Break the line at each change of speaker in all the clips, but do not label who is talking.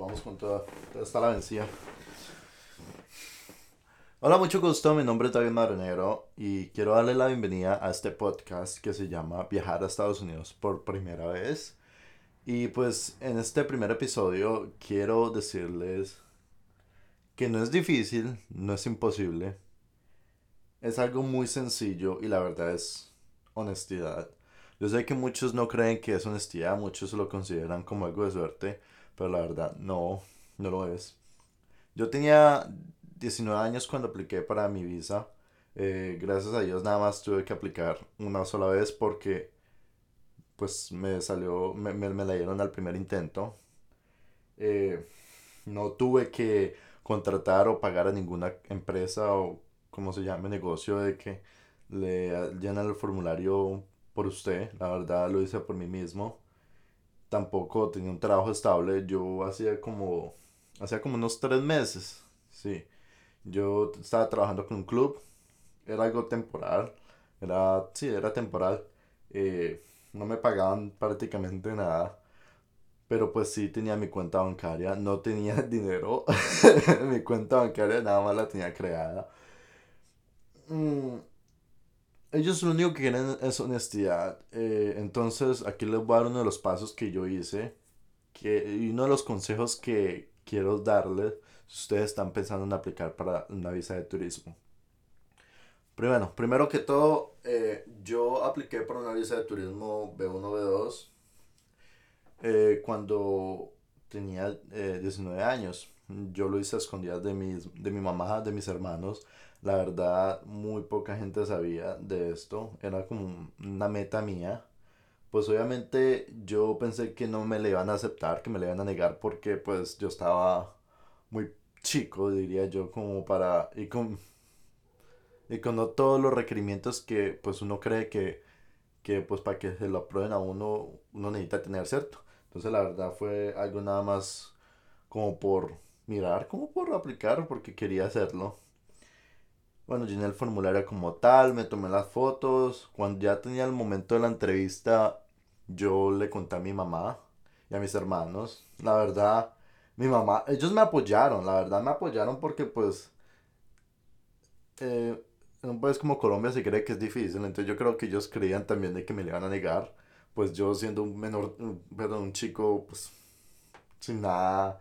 vamos con toda, está la vencida. Hola, mucho gusto, mi nombre es David Marinero y quiero darle la bienvenida a este podcast que se llama Viajar a Estados Unidos por primera vez. Y pues en este primer episodio quiero decirles que no es difícil, no es imposible. Es algo muy sencillo y la verdad es honestidad. Yo sé que muchos no creen que es honestidad, muchos lo consideran como algo de suerte, pero la verdad no, no lo es. Yo tenía 19 años cuando apliqué para mi visa. Eh, gracias a Dios nada más tuve que aplicar una sola vez porque pues me salió, me, me, la dieron al primer intento. Eh, no tuve que contratar o pagar a ninguna empresa o como se llame negocio de que le llenan el formulario por usted. La verdad lo hice por mí mismo. Tampoco tenía un trabajo estable. Yo hacía como, hacía como unos tres meses. Sí. Yo estaba trabajando con un club. Era algo temporal. Era, sí, era temporal. Eh, no me pagaban prácticamente nada. Pero pues sí tenía mi cuenta bancaria. No tenía dinero. mi cuenta bancaria nada más la tenía creada. Mm, ellos lo único que quieren es honestidad. Eh, entonces aquí les voy a dar uno de los pasos que yo hice. Que, y uno de los consejos que quiero darles si ustedes están pensando en aplicar para una visa de turismo. Primero, primero que todo, eh, yo apliqué para una visa de turismo B1, B2 eh, cuando tenía 19 años. Yo lo hice a escondidas de, mis, de mi mamá, de mis hermanos. La verdad, muy poca gente sabía de esto. Era como una meta mía. Pues obviamente yo pensé que no me le iban a aceptar, que me le iban a negar porque pues yo estaba muy chico, diría yo, como para... Y con, y con no todos los requerimientos que pues uno cree que, que pues para que se lo aprueben a uno, uno necesita tener, ¿cierto? Entonces la verdad fue algo nada más como por mirar, como por aplicar, porque quería hacerlo. Bueno, llené el formulario como tal, me tomé las fotos. Cuando ya tenía el momento de la entrevista, yo le conté a mi mamá y a mis hermanos. La verdad, mi mamá, ellos me apoyaron, la verdad me apoyaron porque pues eh, en un país como Colombia se cree que es difícil, entonces yo creo que ellos creían también de que me le iban a negar, pues yo siendo un menor, perdón, un chico pues sin nada,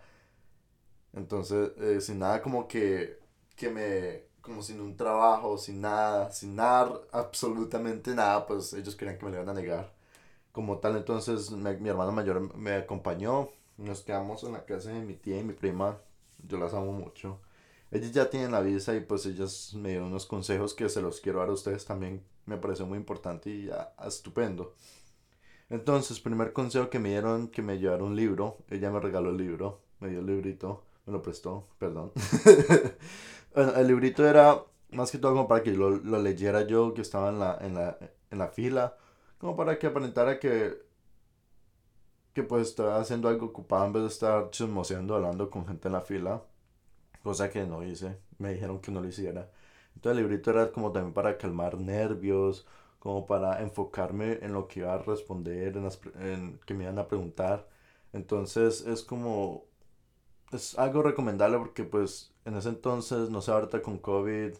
entonces eh, sin nada como que, que me como sin un trabajo, sin nada, sin nada, absolutamente nada, pues ellos querían que me lo iban a negar. Como tal, entonces mi hermano mayor me acompañó, nos quedamos en la casa de mi tía y mi prima, yo las amo mucho. Ellos ya tienen la visa y pues ellas me dieron unos consejos que se los quiero dar a ustedes también, me pareció muy importante y ya, estupendo. Entonces, primer consejo que me dieron, que me llevaron un libro, ella me regaló el libro, me dio el librito, me lo prestó, perdón. El librito era más que todo como para que lo, lo leyera yo, que estaba en la, en la, en la fila, como para que aparentara que, que pues estaba haciendo algo ocupado en vez de estar chismoseando, hablando con gente en la fila, cosa que no hice, me dijeron que no lo hiciera. Entonces el librito era como también para calmar nervios, como para enfocarme en lo que iba a responder, en, las, en que me iban a preguntar. Entonces es como es algo recomendable porque pues en ese entonces, no sé ahorita con COVID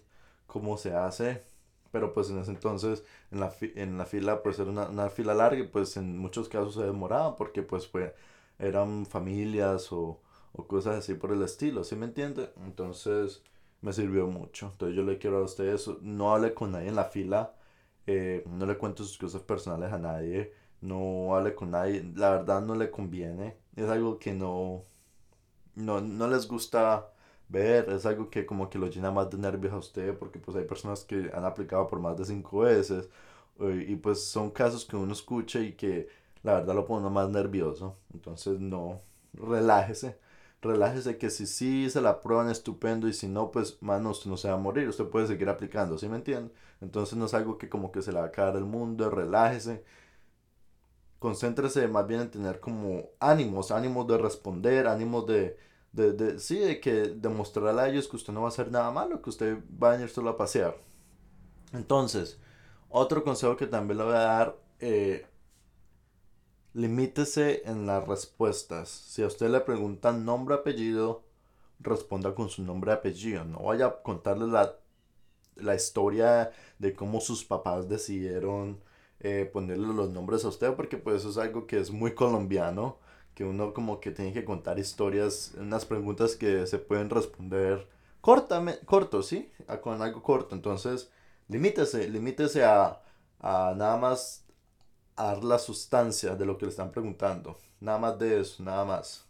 cómo se hace, pero pues en ese entonces en la, en la fila pues era una, fila larga y pues en muchos casos se demoraba porque pues fue, eran familias o, o cosas así por el estilo, ¿sí me entiende? Entonces me sirvió mucho. Entonces yo le quiero a ustedes, no hable con nadie en la fila, eh, no le cuente sus cosas personales a nadie, no hable con nadie, la verdad no le conviene, es algo que no, no, no les gusta ver, es algo que como que lo llena más de nervios a usted, porque pues hay personas que han aplicado por más de cinco veces, eh, y pues son casos que uno escucha y que la verdad lo pone más nervioso, entonces no, relájese, relájese que si sí se la prueban estupendo y si no, pues mano, usted no se va a morir, usted puede seguir aplicando, ¿sí me entiende? Entonces no es algo que como que se le va a caer el mundo, relájese, concéntrese más bien en tener como ánimos, ánimos de responder, ánimos de de, de, sí, de que demostrarle a ellos que usted no va a hacer nada malo, que usted va a venir solo a pasear. Entonces, otro consejo que también le voy a dar, eh, limítese en las respuestas. Si a usted le preguntan nombre, apellido, responda con su nombre, apellido. No vaya a contarle la, la historia de cómo sus papás decidieron eh, ponerle los nombres a usted, porque pues eso es algo que es muy colombiano, que uno como que tiene que contar historias, unas preguntas que se pueden responder cortamente, corto, ¿sí? con algo corto. Entonces, limítese, limítese a, a nada más dar la sustancia de lo que le están preguntando. Nada más de eso, nada más.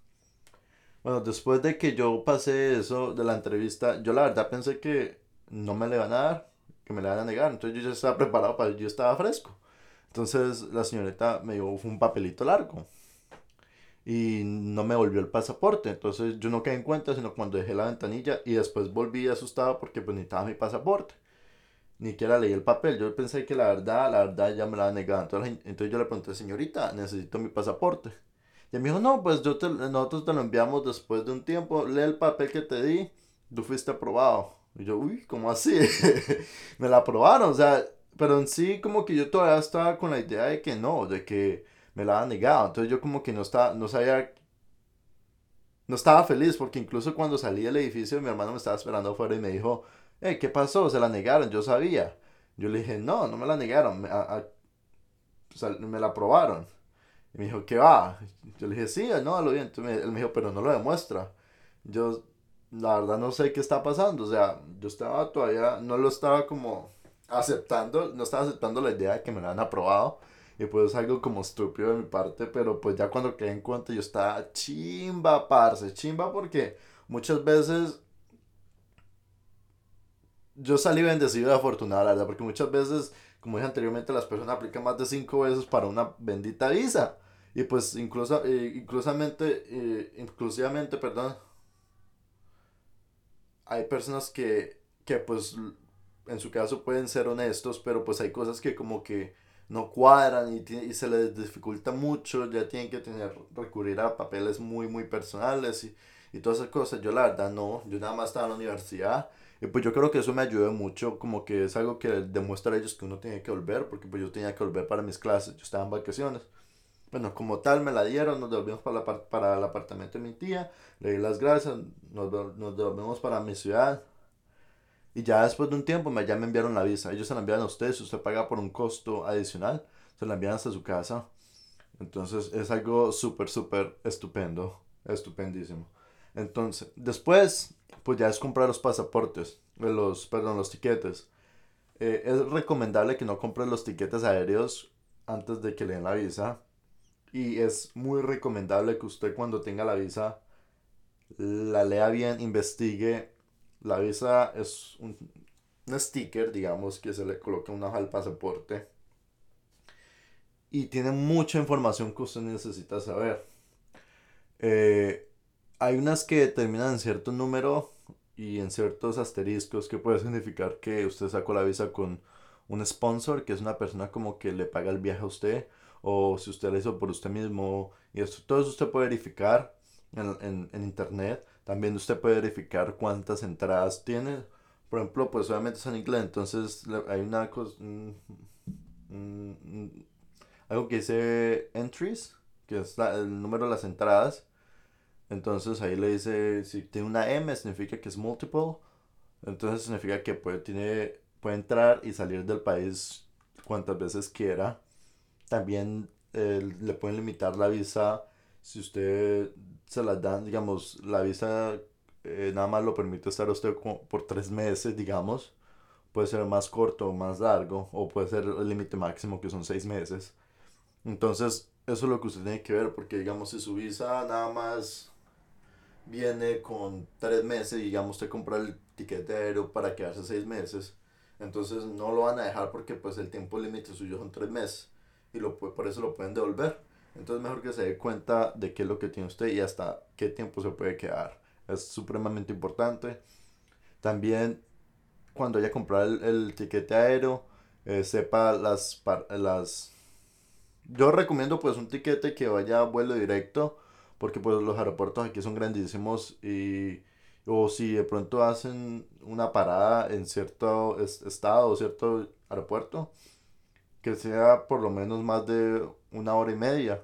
Bueno, después de que yo pasé eso de la entrevista, yo la verdad pensé que no me le van a dar, que me le van a negar. Entonces yo ya estaba preparado para, yo estaba fresco. Entonces la señorita me dio un papelito largo y no me volvió el pasaporte. Entonces yo no quedé en cuenta, sino cuando dejé la ventanilla y después volví asustado porque pues necesitaba mi pasaporte. Ni siquiera leí el papel. Yo pensé que la verdad, la verdad ya me la negado. Entonces, entonces yo le pregunté, señorita, necesito mi pasaporte. Y me dijo, no, pues nosotros te lo enviamos después de un tiempo. Lee el papel que te di, tú fuiste aprobado. Y yo, uy, ¿cómo así? me la aprobaron, o sea, pero en sí como que yo todavía estaba con la idea de que no, de que me la han negado. Entonces yo como que no, estaba, no sabía, no estaba feliz porque incluso cuando salí del edificio mi hermano me estaba esperando afuera y me dijo, hey, ¿qué pasó? Se la negaron, yo sabía. Yo le dije, no, no me la negaron, me, me la aprobaron. Y me dijo, ¿qué va? Yo le dije, sí, no, lo bien. Entonces él me dijo, pero no lo demuestra. Yo, la verdad, no sé qué está pasando. O sea, yo estaba todavía, no lo estaba como aceptando, no estaba aceptando la idea de que me la han aprobado. Y pues es algo como estúpido de mi parte, pero pues ya cuando quedé en cuenta yo estaba chimba, parce, chimba porque muchas veces yo salí bendecido y afortunado, la verdad, porque muchas veces, como dije anteriormente, las personas aplican más de cinco veces para una bendita visa. Y pues incluso, eh, inclusamente, eh, inclusivamente, perdón, hay personas que, que pues en su caso pueden ser honestos, pero pues hay cosas que como que no cuadran y, y, se les dificulta mucho, ya tienen que tener, recurrir a papeles muy, muy personales y, y todas esas cosas. Yo la verdad no, yo nada más estaba en la universidad y pues yo creo que eso me ayudó mucho, como que es algo que demuestra a ellos que uno tiene que volver, porque pues yo tenía que volver para mis clases, yo estaba en vacaciones. Bueno, como tal me la dieron, nos devolvimos para, la, para el apartamento de mi tía, le di las gracias, nos, nos devolvemos para mi ciudad. Y ya después de un tiempo ya me enviaron la visa. Ellos se la envían a ustedes, usted paga por un costo adicional, se la envían hasta su casa. Entonces es algo súper, súper estupendo, estupendísimo. Entonces, después pues ya es comprar los pasaportes, los, perdón, los tiquetes. Eh, es recomendable que no compre los tiquetes aéreos antes de que le den la visa. Y es muy recomendable que usted cuando tenga la visa la lea bien, investigue. La visa es un, sticker, digamos, que se le coloca una hoja al pasaporte. Y tiene mucha información que usted necesita saber. Eh, hay unas que terminan en cierto número y en ciertos asteriscos que puede significar que usted sacó la visa con un sponsor, que es una persona como que le paga el viaje a usted, o si usted lo hizo por usted mismo, y esto, todo eso usted puede verificar en, en, internet. También usted puede verificar cuántas entradas tiene. Por ejemplo, pues obviamente es en inglés, entonces hay una cosa, algo que dice entries, que es el número de las entradas entonces ahí le dice, si tiene una M significa que es multiple. Entonces significa que puede, tiene, puede entrar y salir del país cuantas veces quiera. También eh, le pueden limitar la visa si usted se la dan, digamos, la visa eh, nada más lo permite estar usted por tres meses, digamos. Puede ser más corto o más largo, o puede ser el límite máximo que son seis meses. Entonces, eso es lo que usted tiene que ver, porque digamos, si su visa nada más viene con tres meses, digamos, usted compra el tiquete aéreo para quedarse seis meses, entonces no lo van a dejar porque pues el tiempo límite suyo son tres meses y lo, por eso lo pueden devolver. Entonces mejor que se dé cuenta de qué es lo que tiene usted y hasta qué tiempo se puede quedar. Es supremamente importante. También cuando vaya a comprar el, el tiquete aéreo, eh, sepa las, las... Yo recomiendo pues un tiquete que vaya a vuelo directo porque pues los aeropuertos aquí son grandísimos y o si de pronto hacen una parada en cierto estado o cierto aeropuerto que sea por lo menos más de una hora y media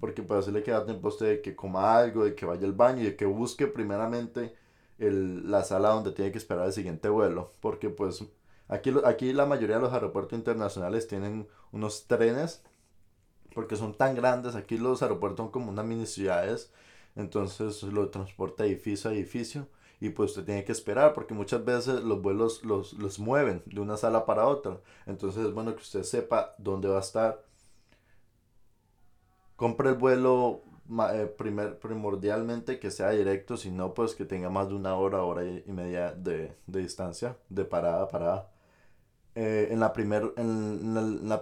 porque pues así le queda tiempo a usted de que coma algo, de que vaya al baño y de que busque primeramente el, la sala donde tiene que esperar el siguiente vuelo, porque pues aquí, aquí la mayoría de los aeropuertos internacionales tienen unos trenes, porque son tan grandes, aquí los aeropuertos son como unas mini ciudades, entonces lo transporta edificio a edificio y pues usted tiene que esperar porque muchas veces los vuelos los, los mueven de una sala para otra. Entonces es bueno que usted sepa dónde va a estar compre el vuelo eh, primer, primordialmente que sea directo, si no, pues que tenga más de una hora, hora y media de, distancia, de parada a parada. Eh, en la primer,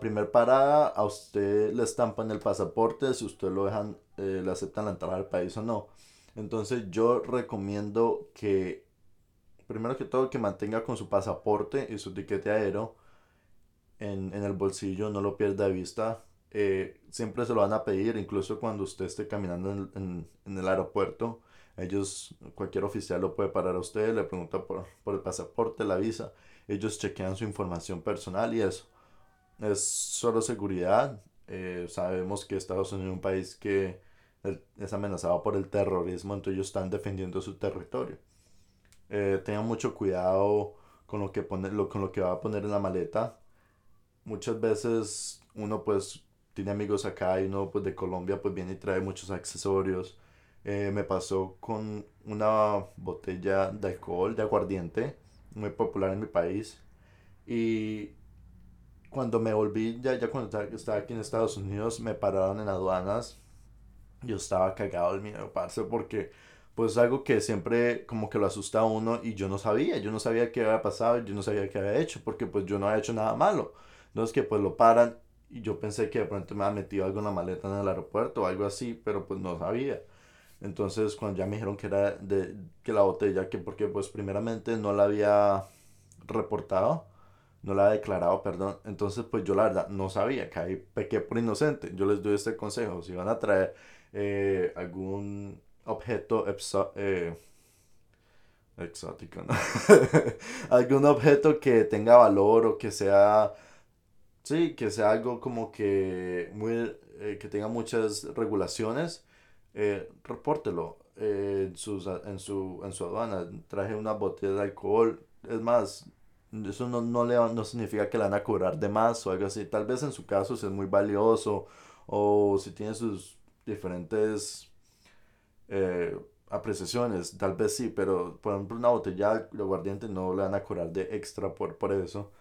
primer parada a usted le estampan el pasaporte si usted lo dejan, eh, le aceptan la entrada al país o no. Entonces yo recomiendo que, primero que todo, que mantenga con su pasaporte y su tiquete aéreo en, en el bolsillo, no lo pierda de vista eh, siempre se lo van a pedir, incluso cuando usted esté caminando en, el aeropuerto. Ellos, cualquier oficial lo puede parar a usted, le pregunta por, el pasaporte, la visa. Ellos chequean su información personal y eso. Es solo seguridad. Eh, sabemos que Estados Unidos es un país que es amenazado por el terrorismo, entonces ellos están defendiendo su territorio. Eh, tengan mucho cuidado con lo, que pone, lo, con lo que va a poner en la maleta. Muchas veces uno pues tiene amigos acá y uno pues de Colombia pues viene y trae muchos accesorios. Eh, me pasó con una botella de alcohol, de aguardiente, muy popular en mi país. Y cuando me volví, ya, ya cuando estaba aquí en Estados Unidos, me pararon en aduanas. Yo estaba cagado del miedo, parce, porque pues algo que siempre como que lo asusta a uno y yo no sabía, yo no sabía qué había pasado, yo no sabía qué había hecho, porque pues yo no había hecho nada malo. Entonces que pues lo paran y yo pensé que de pronto me había metido algo en la maleta en el aeropuerto o algo así, pero pues no sabía. Entonces cuando ya me dijeron que era de que la botella, que porque pues primeramente no la había reportado, no la había declarado, perdón. Entonces pues yo la verdad no sabía, que ahí pequé por inocente. Yo les doy este consejo, si van a traer eh, algún objeto eh, exótico, ¿no? algún objeto que tenga valor o que sea Sí, que sea algo como que muy eh, que tenga muchas regulaciones, eh, repórtelo eh, en, sus, en, su, en su aduana. Traje una botella de alcohol, es más, eso no, no, le, no significa que la van a cobrar de más o algo así. Tal vez en su caso si es muy valioso o si tiene sus diferentes eh, apreciaciones, tal vez sí, pero por ejemplo una botella de aguardiente no le van a cobrar de extra por, por eso.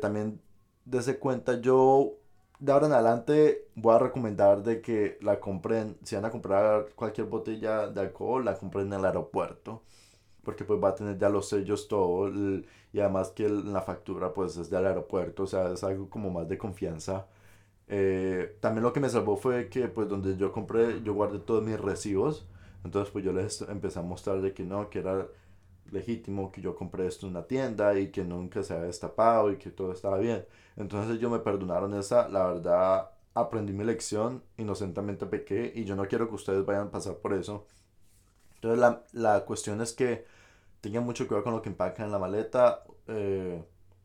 también dese cuenta, yo de ahora en adelante voy a recomendar de que la compren, si van a comprar cualquier botella de alcohol, la compren en el aeropuerto, porque pues va a tener ya los sellos todo, y además que la factura pues es del aeropuerto, o sea, es algo como más de confianza. Eh, también lo que me salvó fue que pues donde yo compré, yo guardé todos mis recibos, entonces pues yo les empecé a mostrar de que no, que era legítimo que yo compré esto en una tienda y que nunca se había destapado y que todo estaba bien. Entonces ellos me perdonaron esa, la verdad aprendí mi lección, inocentemente pequé y yo no quiero que ustedes vayan a pasar por eso. Entonces la, la cuestión es que tengan mucho cuidado con lo que empacan en la maleta. Eh,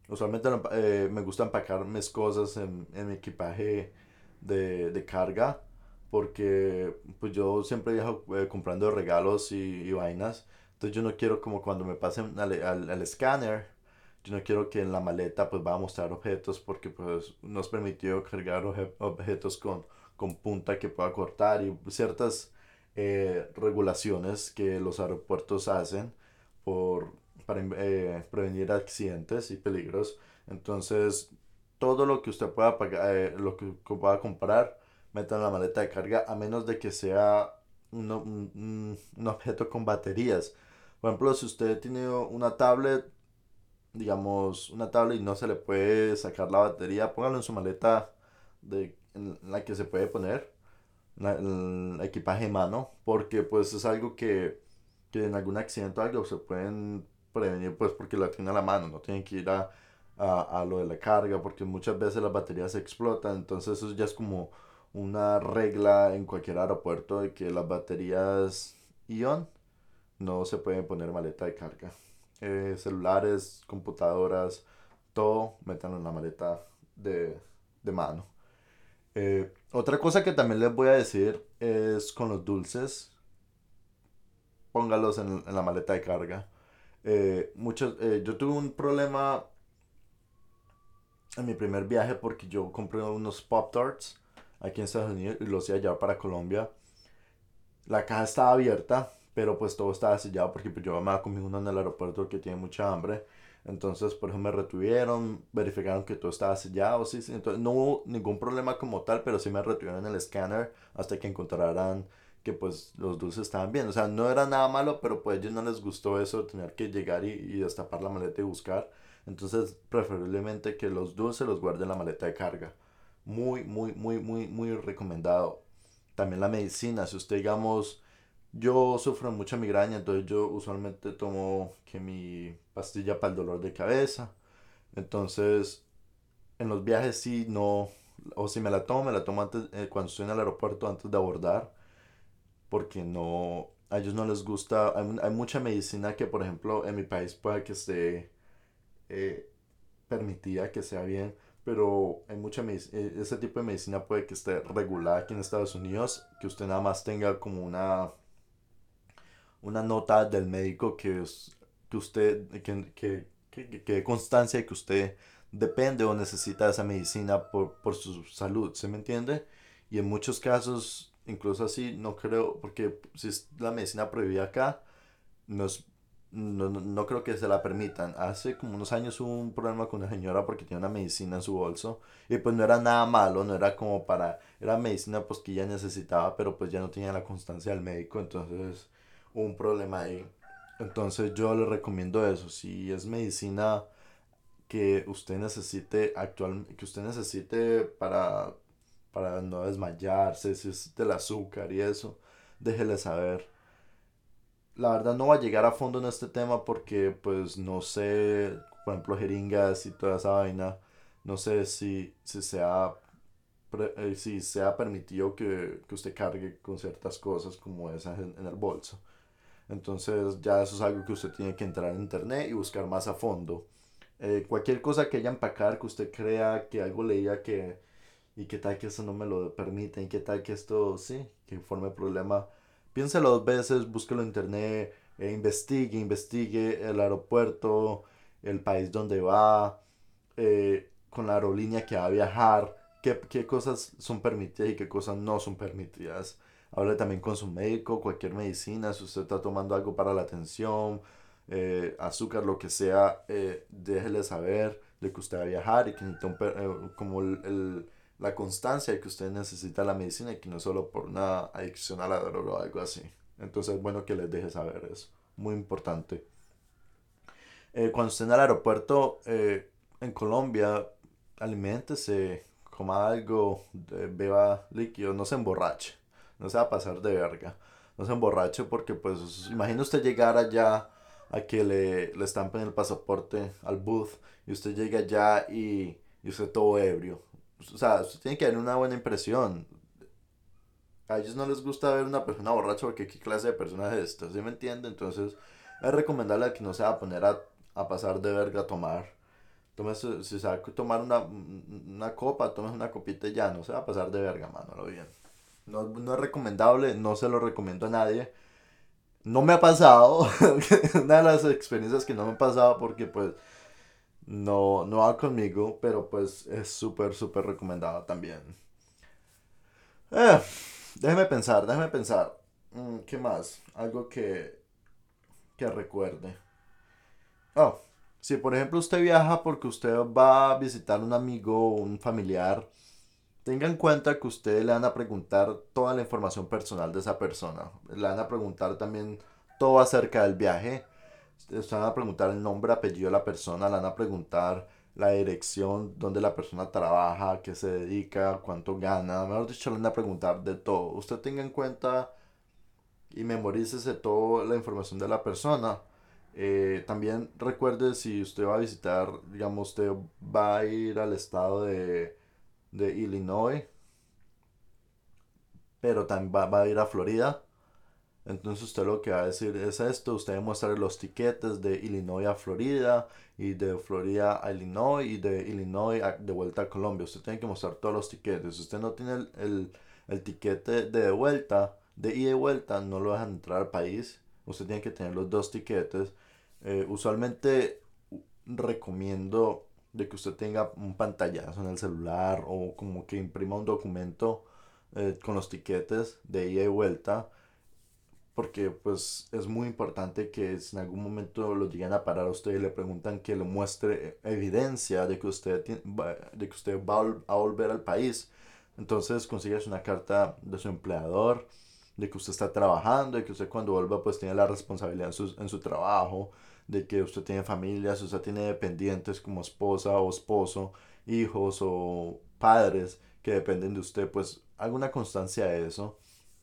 usualmente eh, me gusta empacar mis cosas en, en mi equipaje de, de, carga porque pues yo siempre viajo eh, comprando regalos y, y vainas entonces yo no quiero como cuando me pasen al, al, escáner, yo no quiero que en la maleta pues va a mostrar objetos porque pues nos permitió cargar objetos con, con punta que pueda cortar y ciertas eh, regulaciones que los aeropuertos hacen por, para eh, prevenir accidentes y peligros. Entonces, todo lo que usted pueda pagar, eh, lo que pueda comprar, meta en la maleta de carga, a menos de que sea un, un objeto con baterías. Por ejemplo, si usted tiene una tablet, digamos, una tablet y no se le puede sacar la batería, póngalo en su maleta de, en la que se puede poner el equipaje de mano, porque pues es algo que, que en algún accidente o algo se pueden prevenir pues porque la tiene a la mano, no tienen que ir a, a, a, lo de la carga porque muchas veces las baterías explotan, entonces eso ya es como una regla en cualquier aeropuerto de que las baterías ion no se puede poner maleta de carga. Eh, celulares, computadoras, todo, métanlo en la maleta de, mano. Eh, otra cosa que también les voy a decir es con los dulces, póngalos en, en la maleta de carga. Eh, muchos, eh, yo tuve un problema en mi primer viaje porque yo compré unos Pop Tarts aquí en Estados Unidos y los iba a para Colombia. La caja estaba abierta, pero pues todo estaba sellado porque pues, yo me había comido uno en el aeropuerto que tiene mucha hambre. Entonces, por eso me retuvieron, verificaron que todo estaba sellado, sí, sí. Entonces, no hubo ningún problema como tal, pero sí me retuvieron en el escáner hasta que encontraran que pues los dulces estaban bien. O sea, no era nada malo, pero pues a ellos no les gustó eso, tener que llegar y, y destapar la maleta y buscar. Entonces, preferiblemente que los dulces los guarden en la maleta de carga. Muy, muy, muy, muy, muy recomendado. También la medicina, si usted digamos yo sufro mucha migraña, entonces yo usualmente tomo que mi pastilla para el dolor de cabeza. Entonces, en los viajes sí no, o si me la tomo, me la tomo antes, eh, cuando estoy en el aeropuerto antes de abordar, porque no, a ellos no les gusta, hay, hay mucha medicina que, por ejemplo, en mi país puede que esté eh, permitida, que sea bien, pero hay mucha eh, ese tipo de medicina puede que esté regulada aquí en Estados Unidos, que usted nada más tenga como una una nota del médico que, que usted, que, que, que, que constancia que usted depende o necesita esa medicina por, por su salud, ¿se me entiende? Y en muchos casos, incluso así, no creo, porque si es la medicina prohibida acá, no, no, no, creo que se la permitan. Hace como unos años hubo un problema con una señora porque tenía una medicina en su bolso y pues no era nada malo, no era como para, era medicina pues que ella necesitaba, pero pues ya no tenía la constancia del médico, entonces un problema ahí. Entonces yo le recomiendo eso. Si es medicina que usted necesite actual, que usted necesite para, para no desmayarse, si es del azúcar y eso, déjele saber. La verdad no va a llegar a fondo en este tema porque pues no sé, por ejemplo, jeringas y toda esa vaina, no sé si, si se ha eh, si se ha permitido que, que, usted cargue con ciertas cosas como esas en el bolso. Entonces ya eso es algo que usted tiene que entrar en internet y buscar más a fondo. Eh, cualquier cosa que haya empacar, que usted crea que algo leía que y qué tal que eso no me lo permite y qué tal que esto sí, que forme problema. Piénselo dos veces, búsquelo en internet, e investigue, investigue el aeropuerto, el país donde va, eh, con la aerolínea que va a viajar, qué, qué cosas son permitidas y qué cosas no son permitidas. Hable también con su médico, cualquier medicina, si usted está tomando algo para la tensión, eh, azúcar, lo que sea, eh, déjele saber de que usted va a viajar y que necesita eh, como el, la constancia de que usted necesita la medicina y que no solo por una adicción a la droga o algo así. Entonces es bueno que les deje saber eso. Muy importante. cuando esté en el aeropuerto en Colombia, aliméntese, coma algo, beba líquido, no se emborrache no se va a pasar de verga. No se emborrache porque, pues, imagina usted llegar allá a que le, le estampen el pasaporte al booth y usted llega allá y, y usted todo ebrio. O sea, usted tiene que dar una buena impresión. A ellos no les gusta ver una persona borracha porque qué clase de persona es esta, ¿sí me entiende? Entonces, es recomendable que no se va a poner a, a pasar de verga a tomar. Tómese, si se va a tomar una, una copa, tomes una copita y ya, no se va a pasar de verga, mano, lo bien. No, no es recomendable, no se lo recomiendo a nadie. No me ha pasado, una de las experiencias que no me ha pasado porque pues no, no va conmigo, pero pues es súper, súper recomendado también. Eh, déjeme pensar, déjeme pensar. Mm, ¿Qué más? Algo que, que recuerde. Oh, si por ejemplo usted viaja porque usted va a visitar un amigo o un familiar, Tenga en cuenta que ustedes le van a preguntar toda la información personal de esa persona. Le van a preguntar también todo acerca del viaje. Le van a preguntar el nombre, apellido de la persona. Le van a preguntar la dirección, dónde la persona trabaja, qué se dedica, cuánto gana. Mejor dicho, le van a preguntar de todo. Usted tenga en cuenta y memorícese toda la información de la persona. Eh, también recuerde si usted va a visitar, digamos, usted va a ir al estado de de Illinois, pero también va, a ir a Florida. Entonces usted lo que va a decir es esto, usted muestra los tiquetes de Illinois a Florida y de Florida a Illinois y de Illinois de vuelta a Colombia. Usted tiene que mostrar todos los tiquetes. Si usted no tiene el, el, el tiquete de vuelta, de ida y vuelta, no lo dejan entrar al país. Usted tiene que tener los dos tiquetes. Eh, usualmente recomiendo de que usted tenga un pantallazo en el celular o como que imprima un documento eh, con los tiquetes de ida y vuelta porque pues es muy importante que si en algún momento lo lleguen a parar a usted y le preguntan que le muestre evidencia de que usted, de que usted va a volver al país. Entonces consigues una carta de su empleador, de que usted está trabajando, de que usted cuando vuelva pues tiene la responsabilidad en su, en su trabajo, de que usted tiene familia, si usted tiene dependientes como esposa o esposo, hijos o padres que dependen de usted, pues alguna constancia de eso,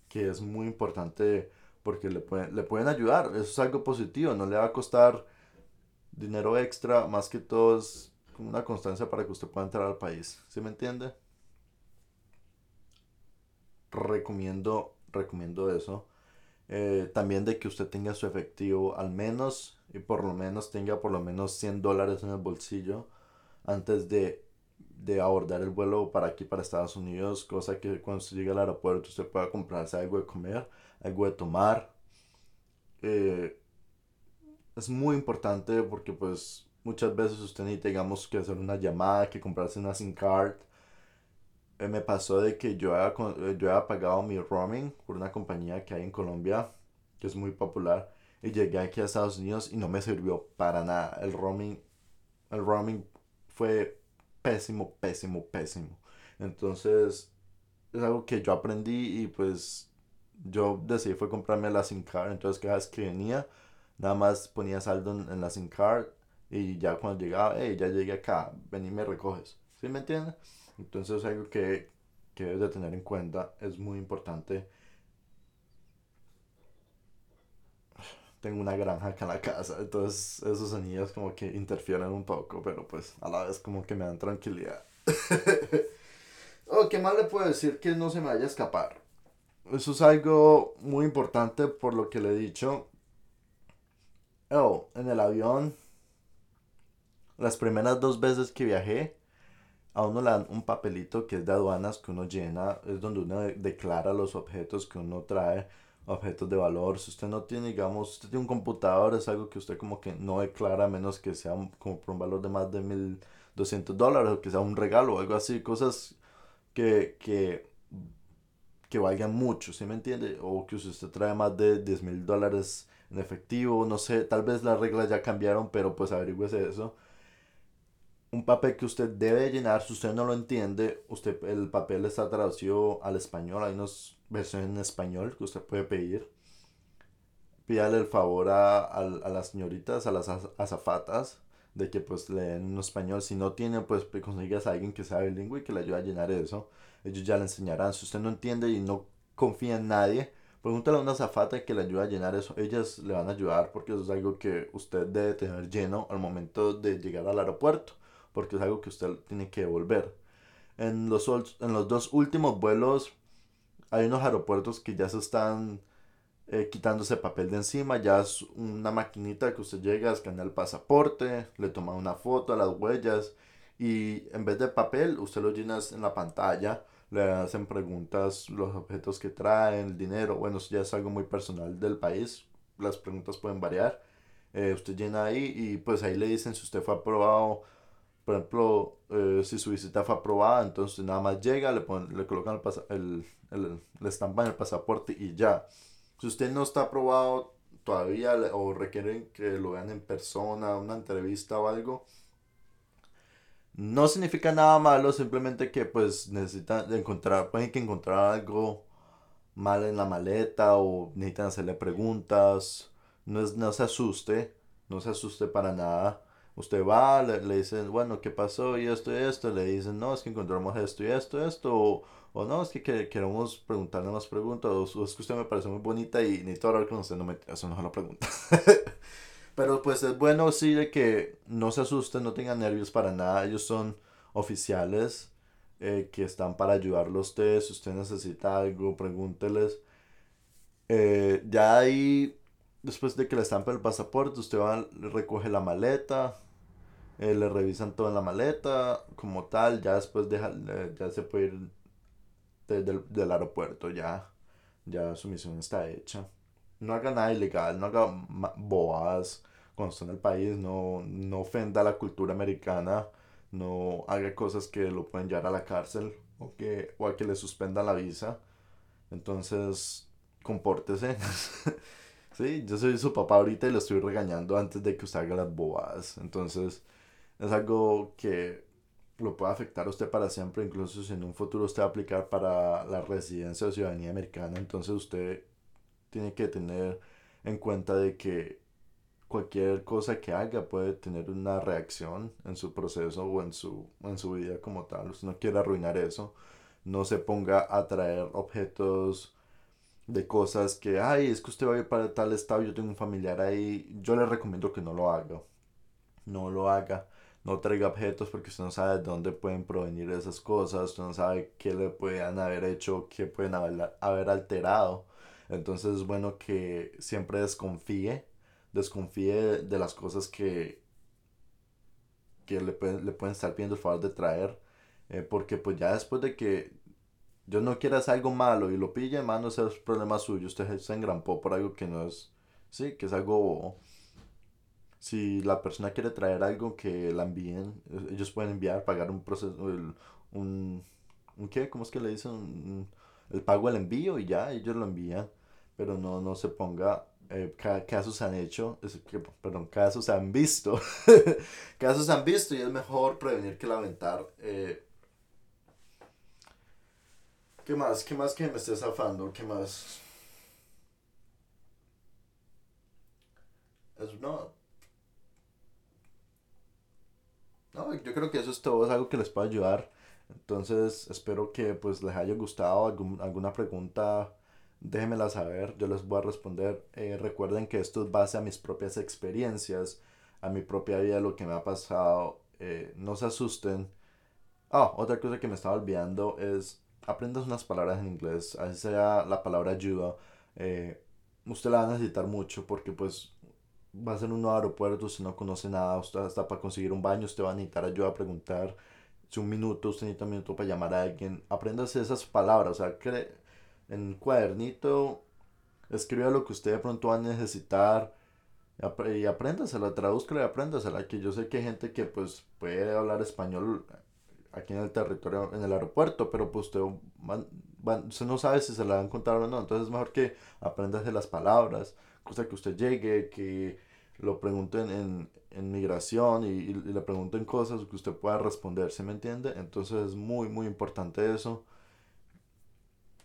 que es muy importante porque le pueden, le pueden ayudar. Eso es algo positivo, no le va a costar dinero extra, más que todo es una constancia para que usted pueda entrar al país. ¿Sí me entiende? Recomiendo, recomiendo eso. Eh, también de que usted tenga su efectivo al menos y por lo menos tenga por lo menos 100 dólares en el bolsillo antes de, de abordar el vuelo para aquí, para Estados Unidos, cosa que cuando usted llegue al aeropuerto usted pueda comprarse algo de comer algo de tomar. Eh, es muy importante porque pues muchas veces usted ni tengamos que hacer una llamada, que comprarse una SIM card. Eh, me pasó de que yo había, eh, yo había pagado mi roaming por una compañía que hay en Colombia, que es muy popular, y llegué aquí a Estados Unidos y no me sirvió para nada. El roaming, el roaming fue pésimo, pésimo, pésimo. Entonces, es algo que yo aprendí y pues yo decidí fue comprarme la SIM card, entonces cada vez que venía, nada más ponía saldo en, la SIM card y ya cuando llegaba, hey, ya llegué acá, ven y me recoges. ¿Sí me entiendes? Entonces es algo que, que debes de tener en cuenta, es muy importante. Tengo una granja acá en la casa, entonces esos sonidos como que interfieren un poco, pero pues a la vez como que me dan tranquilidad. oh, ¿qué más le puedo decir que no se me vaya a escapar? Eso es algo muy importante por lo que le he dicho. Oh, en el avión, las primeras dos veces que viajé, a uno le dan un papelito que es de aduanas que uno llena, es donde uno declara los objetos que uno trae, objetos de valor. Si usted no tiene, digamos, usted tiene un computador, es algo que usted como que no declara menos que sea como por un valor de más de 1200 dólares o que sea un regalo o algo así, cosas que, que que valgan mucho, ¿sí me entiende? O que si usted trae más de 10 mil dólares en efectivo, no sé, tal vez las reglas ya cambiaron, pero pues averigüese eso. Un papel que usted debe llenar, si usted no lo entiende, usted, el papel está traducido al español, hay unas versiones en español que usted puede pedir. Pídale el favor a, a, las señoritas, a las azafatas, de que pues le den en español. Si no tiene, pues consigas a alguien que sea bilingüe y que le ayude a llenar eso ellos ya le enseñarán. Si usted no entiende y no confía en nadie, pregúntale a una zafata que le ayude a llenar eso. Ellas le van a ayudar porque eso es algo que usted debe tener lleno al momento de llegar al aeropuerto, porque es algo que usted tiene que devolver. En los, en los dos últimos vuelos hay unos aeropuertos que ya se están eh, quitando ese papel de encima. Ya es una maquinita que usted llega, escanea el pasaporte, le toma una foto a las huellas y en vez de papel usted lo llena en la pantalla le hacen preguntas los objetos que traen, el dinero, bueno, eso ya es algo muy personal del país, las preguntas pueden variar. Eh, usted llena ahí y pues ahí le dicen si usted fue aprobado, por ejemplo, eh, si su visita fue aprobada, entonces nada más llega, le, ponen, le colocan el, el, le estampan el pasaporte y ya. Si usted no está aprobado todavía o requieren que lo vean en persona, una entrevista o algo, no significa nada malo, simplemente que pues necesitan encontrar, pueden que encontrar algo mal en la maleta o necesitan hacerle preguntas. No, es, no se asuste, no se asuste para nada. Usted va, le, le dicen, bueno, ¿qué pasó? Y esto y esto. Le dicen, no, es que encontramos esto y esto, esto. O, o no, es que, queremos preguntarle más preguntas. O, es que usted me parece muy bonita y necesito hablar con usted. No me, eso no es la pregunta. Pero pues es bueno sí de que no se asusten, no tengan nervios para nada. Ellos son oficiales eh, que están para ayudarlo a usted. Si usted necesita algo, pregúnteles. Eh, ya ahí, después de que le estampe el pasaporte, usted va, recoge la maleta, eh, le revisan todo en la maleta, como tal, ya después deja, ya se puede ir del, del aeropuerto, ya, ya su misión está hecha. No haga nada ilegal, no haga boas cuando está en el país, no, no ofenda la cultura americana, no haga cosas que lo pueden llevar a la cárcel o, que, o a que le suspendan la visa. Entonces, compórtese. sí, yo soy su papá ahorita y lo estoy regañando antes de que usted haga las bobadas. Entonces, es algo que lo puede afectar a usted para siempre, incluso si en un futuro usted va a aplicar para la residencia o ciudadanía americana. Entonces, usted tiene que tener en cuenta de que cualquier cosa que haga puede tener una reacción en su proceso o en su, en su vida como tal. Usted no quiere arruinar eso. No se ponga a traer objetos de cosas que, ay, es que usted va a ir para tal estado, yo tengo un familiar ahí. Yo le recomiendo que no lo haga. No lo haga. No traiga objetos porque usted no sabe de dónde pueden provenir esas cosas. Usted no sabe qué le pueden haber hecho, qué pueden haber, haber alterado. Entonces es bueno que siempre desconfíe desconfíe de las cosas que, que le, pueden, le pueden estar pidiendo el favor de traer. Eh, porque pues ya después de que yo no quiera hacer algo malo y lo pille, mano, ese es problema suyo. Usted se engrampó por algo que no es, sí, que es algo Si la persona quiere traer algo que la envíen, ellos pueden enviar, pagar un proceso, un, un, ¿qué? ¿Cómo es que le dicen? el pago del envío y ya, ellos lo envían. Pero no, no se ponga eh, casos han hecho, perdón, casos han visto, casos han visto y es mejor prevenir que lamentar. Eh, ¿Qué más? ¿Qué más que me esté zafando? ¿Qué más? Eso no. No, yo creo que eso es todo, es algo que les puede ayudar. Entonces, espero que pues les haya gustado alguna pregunta déjenmela saber, yo les voy a responder. Eh, recuerden que esto es base a mis propias experiencias, a mi propia vida, lo que me ha pasado. Eh, no se asusten. Ah, otra cosa que me estaba olvidando es aprendas unas palabras en inglés, así sea la palabra ayuda. Eh, usted la va a necesitar mucho porque pues va a ser un nuevo aeropuerto, usted no conoce nada, usted hasta para conseguir un baño usted va a necesitar ayuda a preguntar. Un minuto, usted necesita un minuto para llamar a alguien, apréndase esas palabras, o sea, cree en un cuadernito, escriba lo que usted de pronto va a necesitar y apréndasela, tradúzcala y apréndasela, que yo sé que hay gente que pues puede hablar español aquí en el territorio, en el aeropuerto, pero pues usted, usted no sabe si se la van a contar o no, entonces es mejor que apréndase las palabras, cosa que usted llegue, que lo pregunten en, en migración y, y, le pregunten cosas que usted pueda responder, ¿se me entiende? Entonces es muy, muy importante eso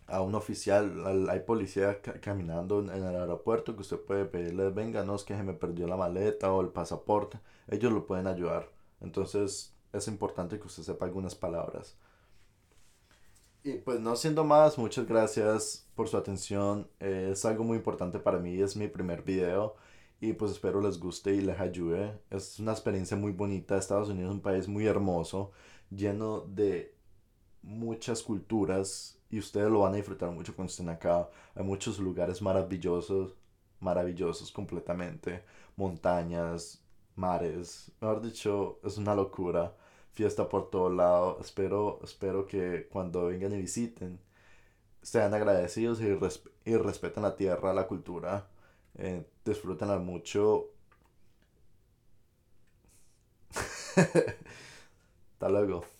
a un oficial, hay policía caminando en el aeropuerto que usted puede pedirle, venga, no es que se me perdió la maleta o el pasaporte, ellos lo pueden ayudar. Entonces es importante que usted sepa algunas palabras. Y pues no siendo más, muchas gracias por su atención. es algo muy importante para mí, es mi primer video y pues espero les guste y les ayude. Es una experiencia muy bonita. Estados Unidos es un país muy hermoso, lleno de muchas culturas y ustedes lo van a disfrutar mucho cuando estén acá. Hay muchos lugares maravillosos, maravillosos completamente, montañas, mares, mejor dicho, es una locura, fiesta por todo lado. Espero, espero que cuando vengan y visiten sean agradecidos y, y respeten la tierra, la cultura, eh, disfrútenla mucho. Hasta luego.